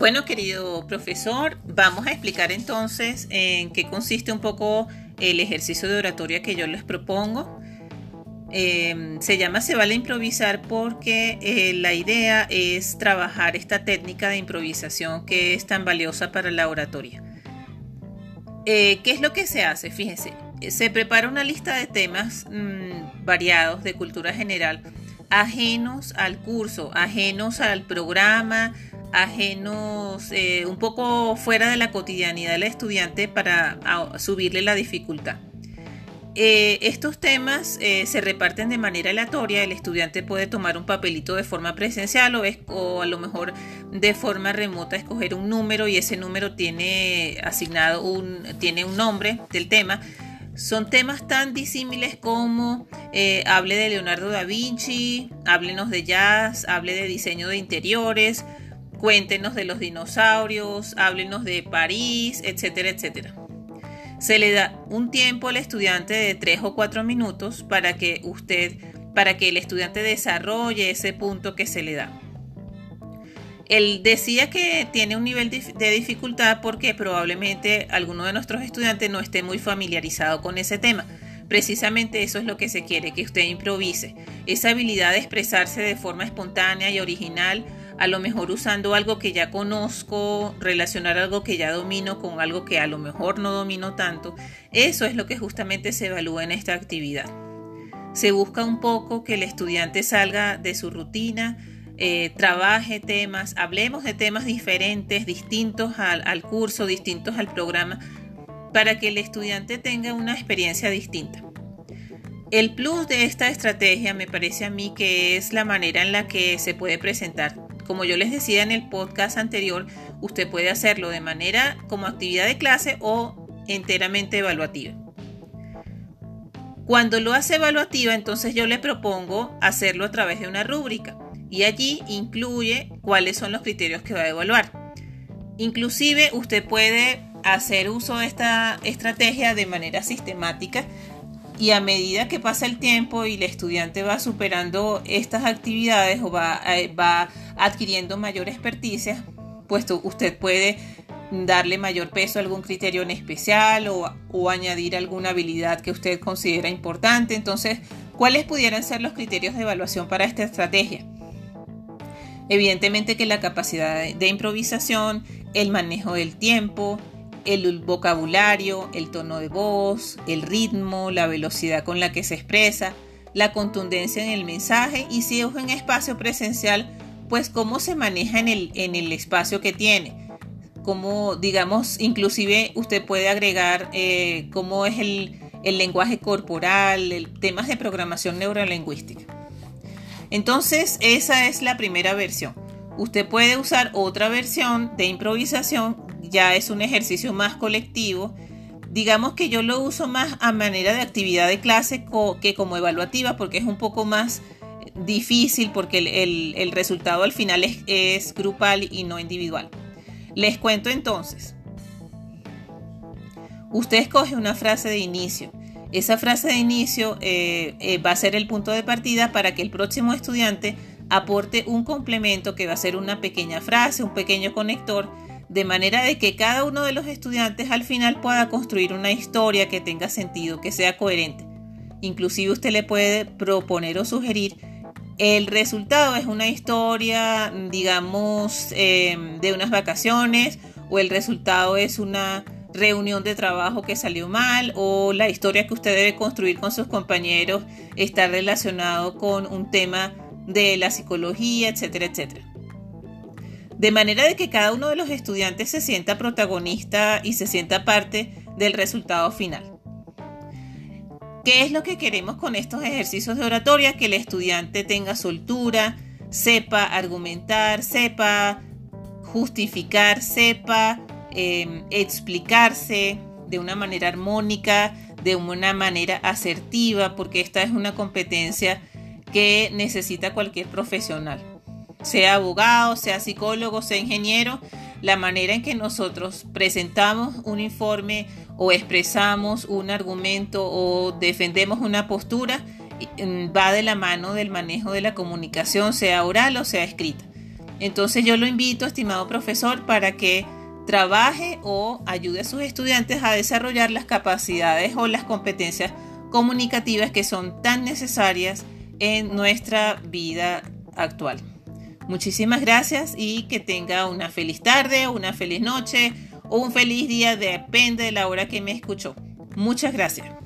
Bueno, querido profesor, vamos a explicar entonces en qué consiste un poco el ejercicio de oratoria que yo les propongo. Eh, se llama Se vale improvisar porque eh, la idea es trabajar esta técnica de improvisación que es tan valiosa para la oratoria. Eh, ¿Qué es lo que se hace? Fíjense, se prepara una lista de temas mmm, variados de cultura general, ajenos al curso, ajenos al programa, ajenos eh, un poco fuera de la cotidianidad del estudiante para subirle la dificultad. Eh, estos temas eh, se reparten de manera aleatoria, el estudiante puede tomar un papelito de forma presencial o, a lo mejor de forma remota escoger un número y ese número tiene asignado un, tiene un nombre del tema. Son temas tan disímiles como hable de Leonardo da Vinci, háblenos de jazz, hable de diseño de interiores, cuéntenos de los dinosaurios, háblenos de París, etcétera, etcétera. Se le da un tiempo al estudiante de 3 o 4 minutos para que usted, para que el estudiante desarrolle ese punto que se le da. Él decía que tiene un nivel de dificultad porque probablemente alguno de nuestros estudiantes no esté muy familiarizado con ese tema. Precisamente eso es lo que se quiere, que usted improvise. Esa habilidad de expresarse de forma espontánea y original a lo mejor usando algo que ya conozco, relacionar algo que ya domino con algo que a lo mejor no domino tanto, eso es lo que justamente se evalúa en esta actividad. Se busca un poco que el estudiante salga de su rutina, eh, trabaje temas, hablemos de temas diferentes, distintos al, al curso, distintos al programa, para que el estudiante tenga una experiencia distinta. El plus de esta estrategia me parece a mí que es la manera en la que se puede presentar como yo les decía en el podcast anterior, usted puede hacerlo de manera como actividad de clase o enteramente evaluativa. Cuando lo hace evaluativa, entonces yo le propongo hacerlo a través de una rúbrica y allí incluye cuáles son los criterios que va a evaluar. Inclusive usted puede hacer uso de esta estrategia de manera sistemática y a medida que pasa el tiempo y el estudiante va superando estas actividades o va, eh, va adquiriendo mayor experticia, puesto usted puede darle mayor peso a algún criterio en especial o, o añadir alguna habilidad que usted considera importante. Entonces, ¿cuáles pudieran ser los criterios de evaluación para esta estrategia? Evidentemente que la capacidad de improvisación, el manejo del tiempo, el vocabulario, el tono de voz, el ritmo, la velocidad con la que se expresa, la contundencia en el mensaje y si es en espacio presencial, pues cómo se maneja en el, en el espacio que tiene. Como digamos, inclusive usted puede agregar eh, cómo es el, el lenguaje corporal, el, temas de programación neurolingüística. Entonces, esa es la primera versión. Usted puede usar otra versión de improvisación ya es un ejercicio más colectivo. Digamos que yo lo uso más a manera de actividad de clase que como evaluativa porque es un poco más difícil porque el, resultado al final es, grupal y no individual. Les cuento entonces. Usted escoge una frase de inicio. Esa frase de inicio eh, eh, va a ser el punto de partida para que el próximo estudiante aporte un complemento que va a ser una pequeña frase, un pequeño conector de manera de que cada uno de los estudiantes al final pueda construir una historia que tenga sentido, que sea coherente. Inclusive usted le puede proponer o sugerir el resultado es una historia, digamos, em, de unas vacaciones o el resultado es una reunión de trabajo que salió mal o la historia que usted debe construir con sus compañeros está relacionado con un tema de la psicología, etcétera, etcétera de manera de que cada uno de los estudiantes se sienta protagonista y se sienta parte del resultado final. ¿Qué es lo que queremos con estos ejercicios de oratoria? Que el estudiante tenga soltura, sepa argumentar, sepa justificar, sepa em, explicarse de una manera armónica, de una manera asertiva, porque esta es una competencia que necesita cualquier profesional sea abogado, sea psicólogo, sea ingeniero, la manera en que nosotros presentamos un informe o expresamos un argumento o defendemos una postura mm, va de la mano del manejo de la comunicación, sea oral o sea escrita. Entonces yo lo invito, estimado profesor, para que trabaje o ayude a sus estudiantes a desarrollar las capacidades o las competencias comunicativas que son tan necesarias en nuestra vida actual. Muchísimas gracias y que tenga una feliz tarde, una feliz noche o un feliz día, depende de la hora que me escuchó. Muchas gracias.